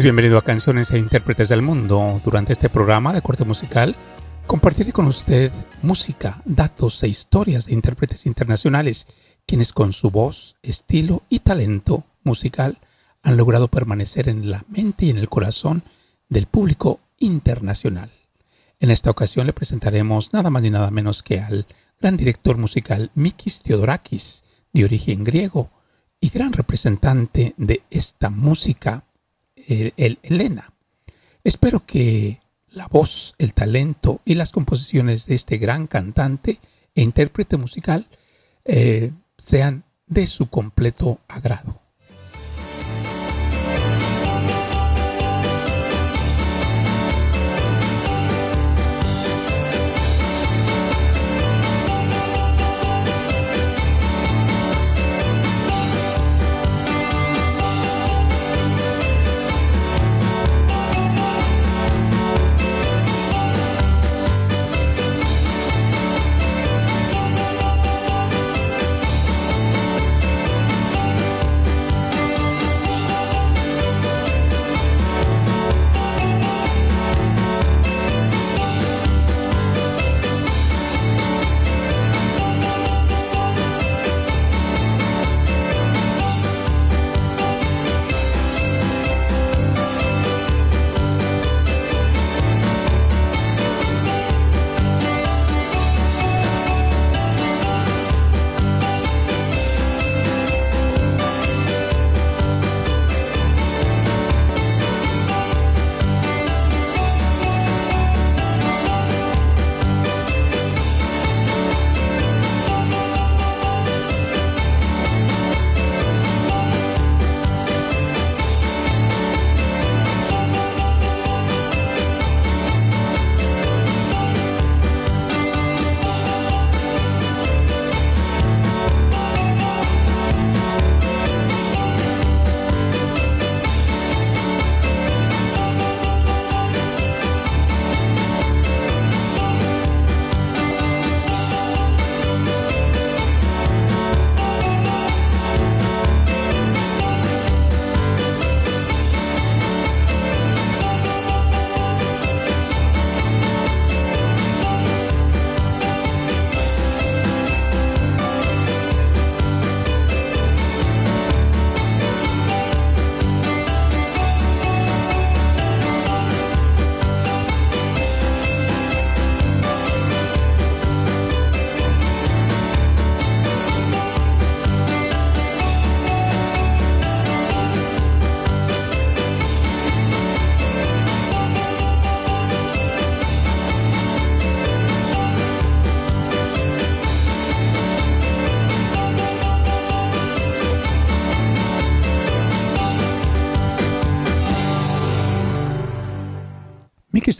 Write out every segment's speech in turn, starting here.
Bienvenido a Canciones e Intérpretes del Mundo. Durante este programa de corte musical compartiré con usted música, datos e historias de intérpretes internacionales, quienes con su voz, estilo y talento musical han logrado permanecer en la mente y en el corazón del público internacional. En esta ocasión le presentaremos nada más ni nada menos que al gran director musical Mikis Theodorakis, de origen griego y gran representante de esta música el, Elena. Espero que la voz, el talento y las composiciones de este gran cantante e intérprete musical eh, sean de su completo agrado.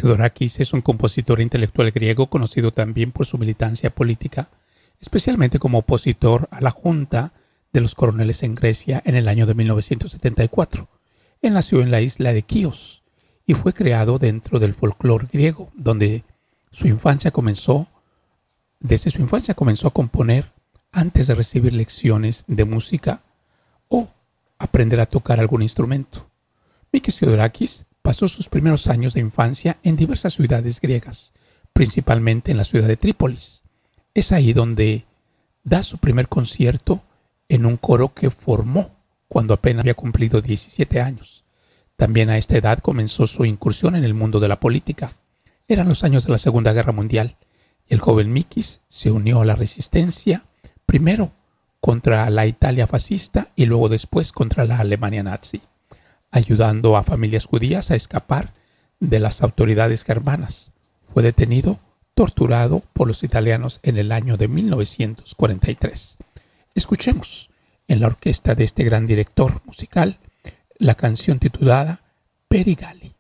Mikis Theodorakis es un compositor intelectual griego conocido también por su militancia política, especialmente como opositor a la Junta de los Coroneles en Grecia en el año de 1974. Él nació en la isla de Chios y fue creado dentro del folclore griego, donde su infancia comenzó, desde su infancia comenzó a componer antes de recibir lecciones de música o aprender a tocar algún instrumento. Mikis Theodorakis pasó sus primeros años de infancia en diversas ciudades griegas, principalmente en la ciudad de Trípolis. Es ahí donde da su primer concierto en un coro que formó cuando apenas había cumplido 17 años. También a esta edad comenzó su incursión en el mundo de la política. Eran los años de la Segunda Guerra Mundial y el joven Mikis se unió a la resistencia, primero contra la Italia fascista y luego después contra la Alemania nazi ayudando a familias judías a escapar de las autoridades germanas. Fue detenido, torturado por los italianos en el año de 1943. Escuchemos en la orquesta de este gran director musical la canción titulada Perigali.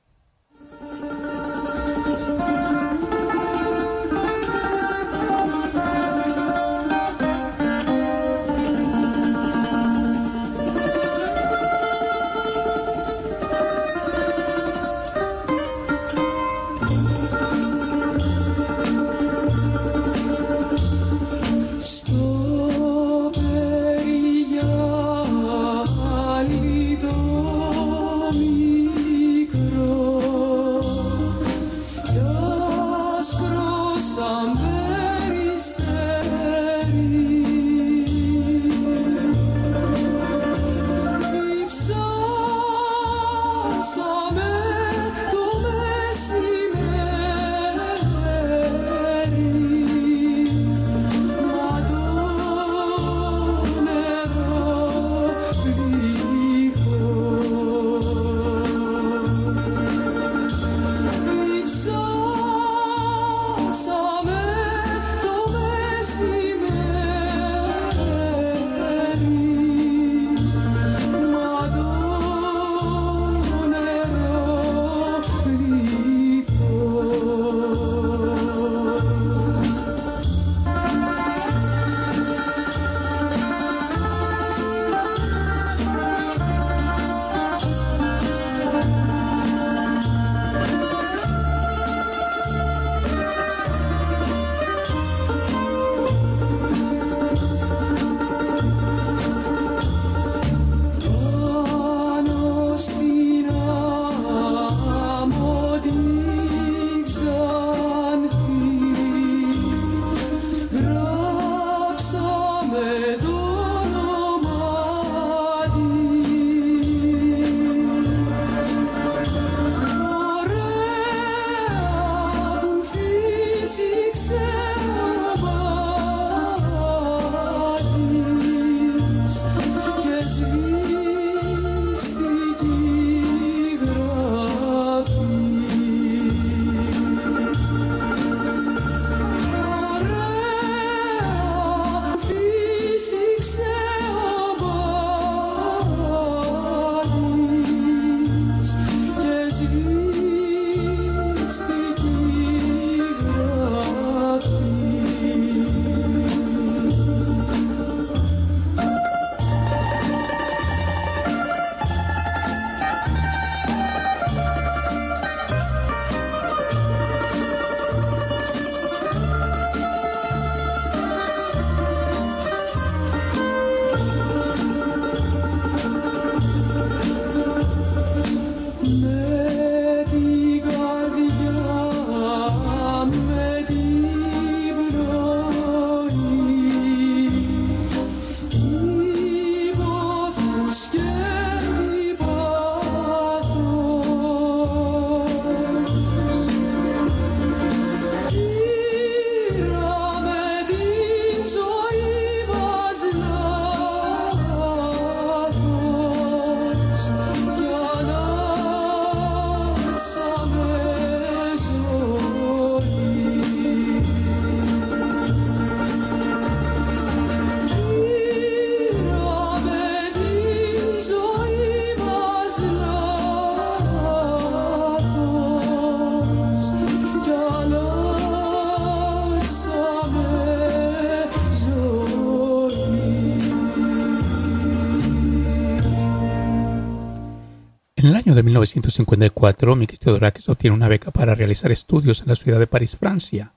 De 1954, Mikis Theodorakis obtiene una beca para realizar estudios en la ciudad de París, Francia,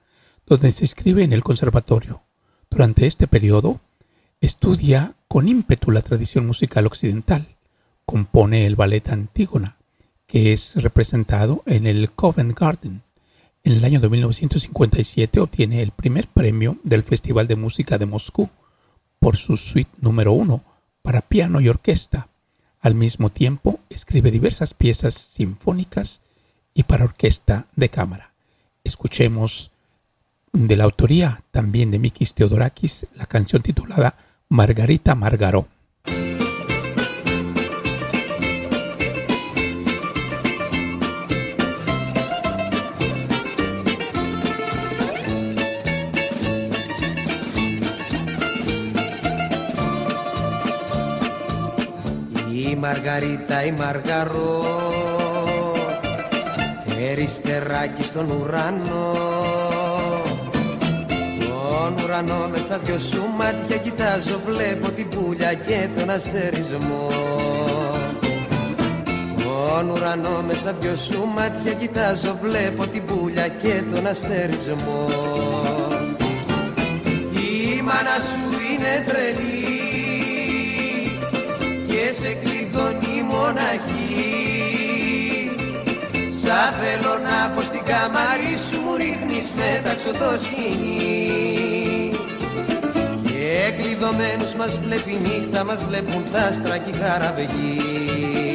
donde se inscribe en el conservatorio. Durante este periodo, estudia con ímpetu la tradición musical occidental. Compone el ballet Antígona, que es representado en el Covent Garden. En el año de 1957 obtiene el primer premio del Festival de Música de Moscú por su suite número uno para piano y orquesta. Al mismo tiempo, escribe diversas piezas sinfónicas y para orquesta de cámara. Escuchemos de la autoría también de Mikis Theodorakis la canción titulada Margarita Margaró. Μαργαρίτα η Μαργαρό. Εριστεράκι στον ουρανό. Τον ουρανό μες στα δυο σου μάτια κοιτάζω Βλέπω την πουλια και τον αστερισμό. Τον ουρανό μες στα δυο σου μάτια κοιτάζω Βλέπω την πουλια και τον αστερισμό. Η μάνα σου είναι τρελή και σε κλειδώνει μοναχή. Σα θέλω να πω στην καμάρι σου μου ρίχνεις μεταξω το σκηνή Και κλειδωμένους μας βλέπει νύχτα μας βλέπουν τα άστρα και χαραβεγγί Η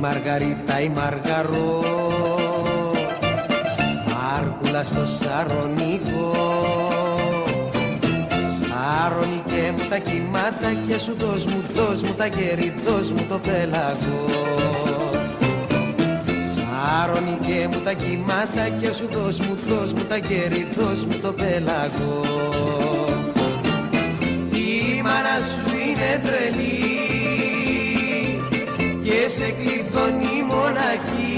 Μαργαρίτα η Μαργαρό. Μάρκουλα στο Σαρονικό Σαρονικέ μου τα κύματα και σου δώσ' μου, δώσ' μου τα γέρι, δώσ' μου το πέλαγο. Σαρονικέ μου τα κύματα και σου δώσ' μου, δώσ' μου τα γέρι, δώσ' μου το πέλαγο. Η μάνα σου είναι τρελή και σε κλειδώνει μοναχή.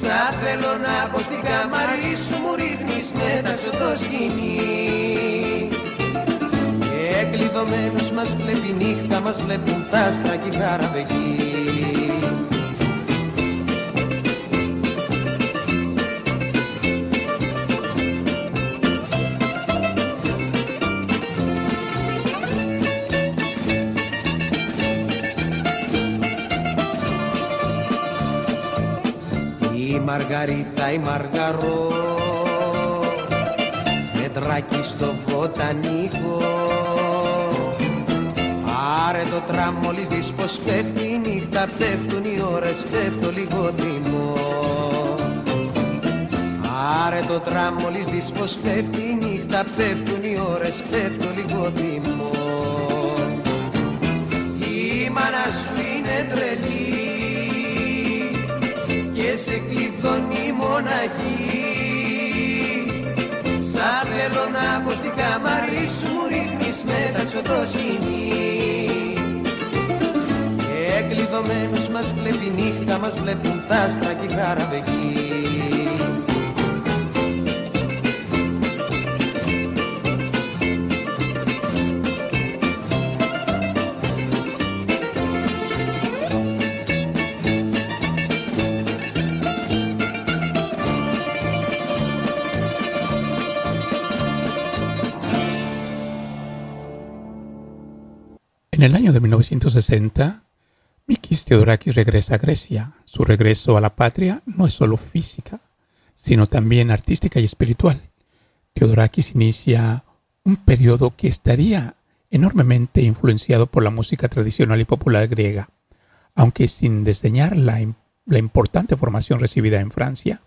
Σα θέλω να πω στην καμαρί σου μου ρίχνεις μέταξω το σκηνή Και κλειδωμένους μας βλέπει νύχτα μας βλέπουν τα άστρα και Μαργαρίτα η Μαργαρό. Μετράκι στο βοτανικό. Άρε το τραμ μόλις δεις πως πέφτει η νύχτα Πέφτουν οι ώρες, πέφτω λίγο θυμό. Άρε το τραμ μόλις δεις πως πέφτει η νύχτα Πέφτουν οι ώρες, πέφτω λίγο θυμό. Η μάνα σου είναι τρελή. και σε κλειδώνει μοναχή. Σα θέλω να πω στην καμαρί σου μου ρίχνεις μέταξω το σκηνή Και κλειδωμένους μας βλέπει νύχτα μας βλέπουν τα άστρα και En el año de 1960, Mikis Theodorakis regresa a Grecia. Su regreso a la patria no es solo física, sino también artística y espiritual. Theodorakis inicia un periodo que estaría enormemente influenciado por la música tradicional y popular griega, aunque sin desdeñar la, la importante formación recibida en Francia,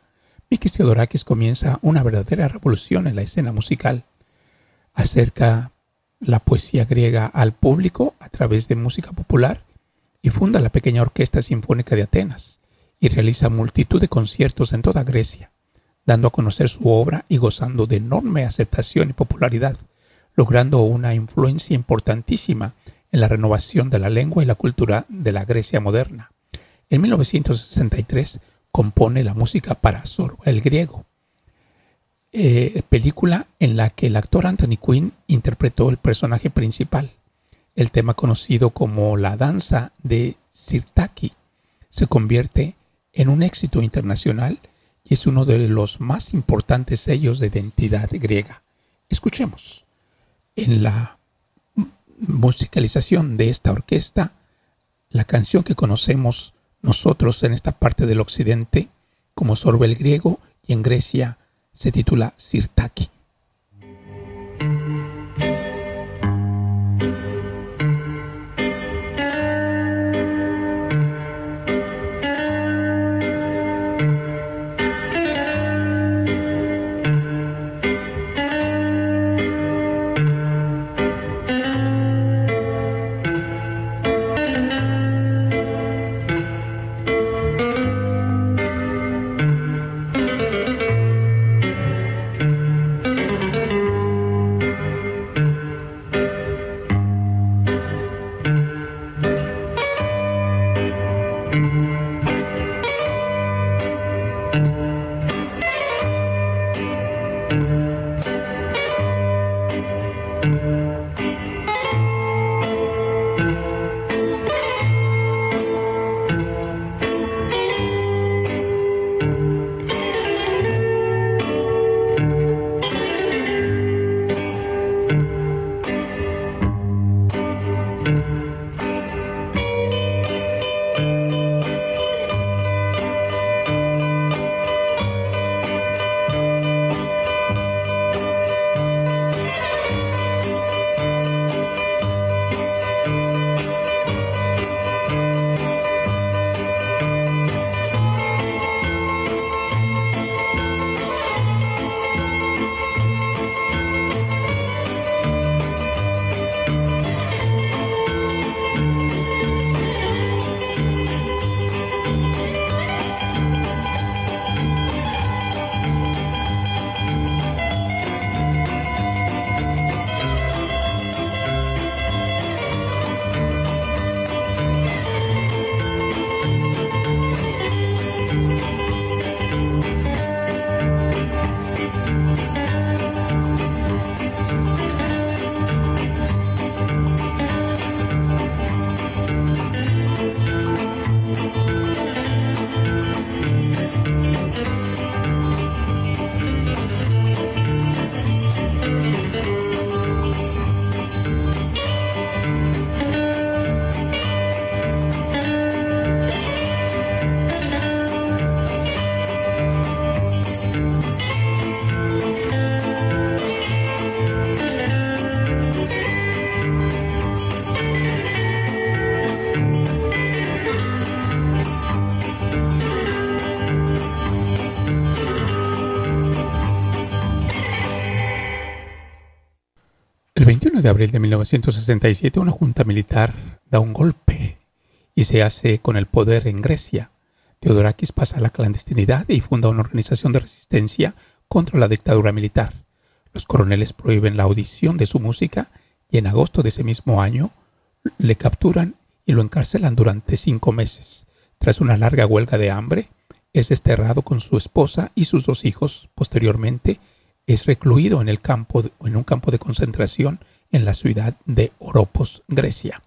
Mikis Theodorakis comienza una verdadera revolución en la escena musical. Acerca la poesía griega al público a través de música popular y funda la pequeña Orquesta Sinfónica de Atenas y realiza multitud de conciertos en toda Grecia, dando a conocer su obra y gozando de enorme aceptación y popularidad, logrando una influencia importantísima en la renovación de la lengua y la cultura de la Grecia moderna. En 1963 compone la música para Zorba el griego, eh, película en la que el actor Anthony Quinn interpretó el personaje principal. El tema conocido como la danza de Sirtaki se convierte en un éxito internacional y es uno de los más importantes sellos de identidad griega. Escuchemos. En la musicalización de esta orquesta, la canción que conocemos nosotros en esta parte del occidente como sorbe el griego y en Grecia se titula Sirtaki. De abril de 1967 una junta militar da un golpe y se hace con el poder en Grecia. Teodorakis pasa a la clandestinidad y funda una organización de resistencia contra la dictadura militar. Los coroneles prohíben la audición de su música y en agosto de ese mismo año le capturan y lo encarcelan durante cinco meses. Tras una larga huelga de hambre, es desterrado con su esposa y sus dos hijos. Posteriormente, es recluido en, el campo, en un campo de concentración en la ciudad de Oropos, Grecia.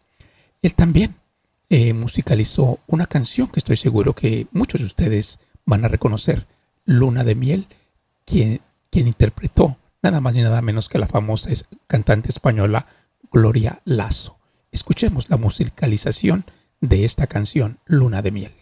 Él también eh, musicalizó una canción que estoy seguro que muchos de ustedes van a reconocer, Luna de Miel, quien, quien interpretó nada más ni nada menos que la famosa cantante española Gloria Lazo. Escuchemos la musicalización de esta canción, Luna de Miel.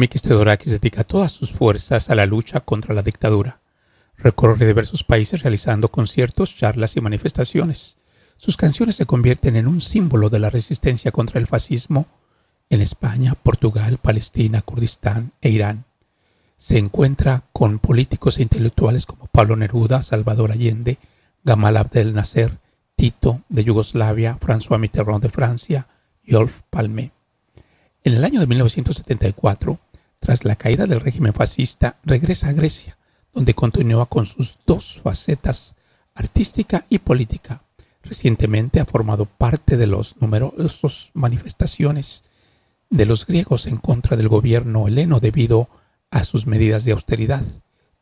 Mikis Theodorakis dedica todas sus fuerzas a la lucha contra la dictadura. Recorre diversos países realizando conciertos, charlas y manifestaciones. Sus canciones se convierten en un símbolo de la resistencia contra el fascismo en España, Portugal, Palestina, Kurdistán e Irán. Se encuentra con políticos e intelectuales como Pablo Neruda, Salvador Allende, Gamal Abdel Nasser, Tito de Yugoslavia, François Mitterrand de Francia y Olf Palme. En el año de 1974, tras la caída del régimen fascista, regresa a Grecia, donde continúa con sus dos facetas, artística y política. Recientemente ha formado parte de los numerosas manifestaciones de los griegos en contra del gobierno heleno debido a sus medidas de austeridad.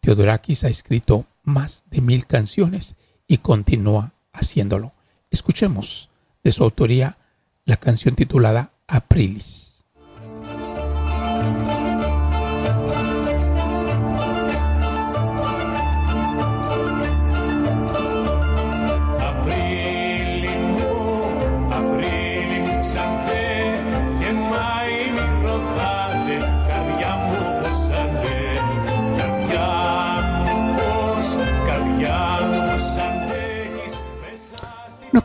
Teodorakis ha escrito más de mil canciones y continúa haciéndolo. Escuchemos de su autoría la canción titulada Aprilis.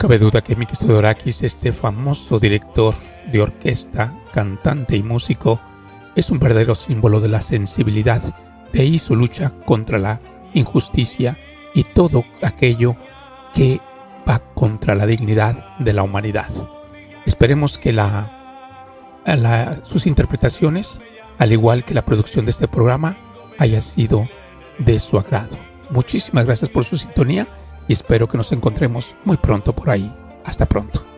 Cabe duda que Mikis Theodorakis, este famoso director de orquesta, cantante y músico, es un verdadero símbolo de la sensibilidad, de ahí su lucha contra la injusticia y todo aquello que va contra la dignidad de la humanidad. Esperemos que la, sus interpretaciones, al igual que la producción de este programa, haya sido de su agrado. Muchísimas gracias por su sintonía y espero que nos encontremos muy pronto por ahí. Hasta pronto.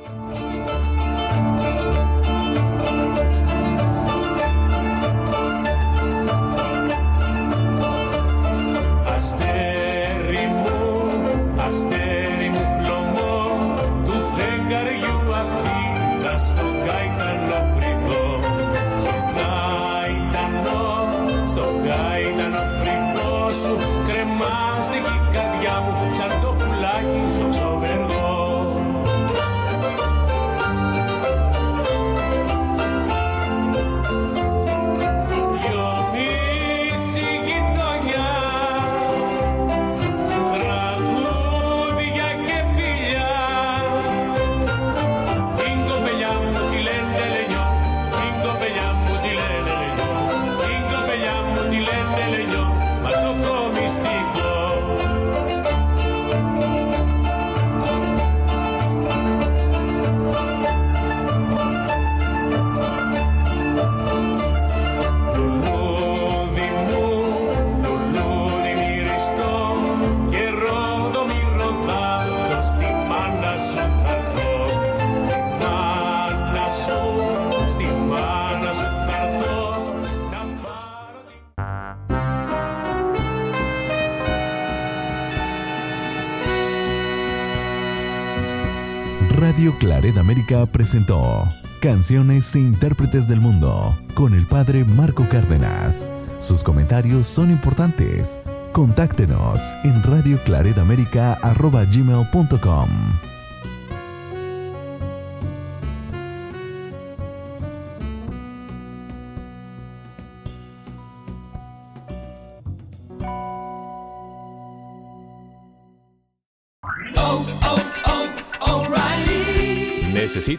Claret América presentó Canciones e Intérpretes del Mundo con el padre Marco Cárdenas. Sus comentarios son importantes. Contáctenos en radioclaredamerica.com.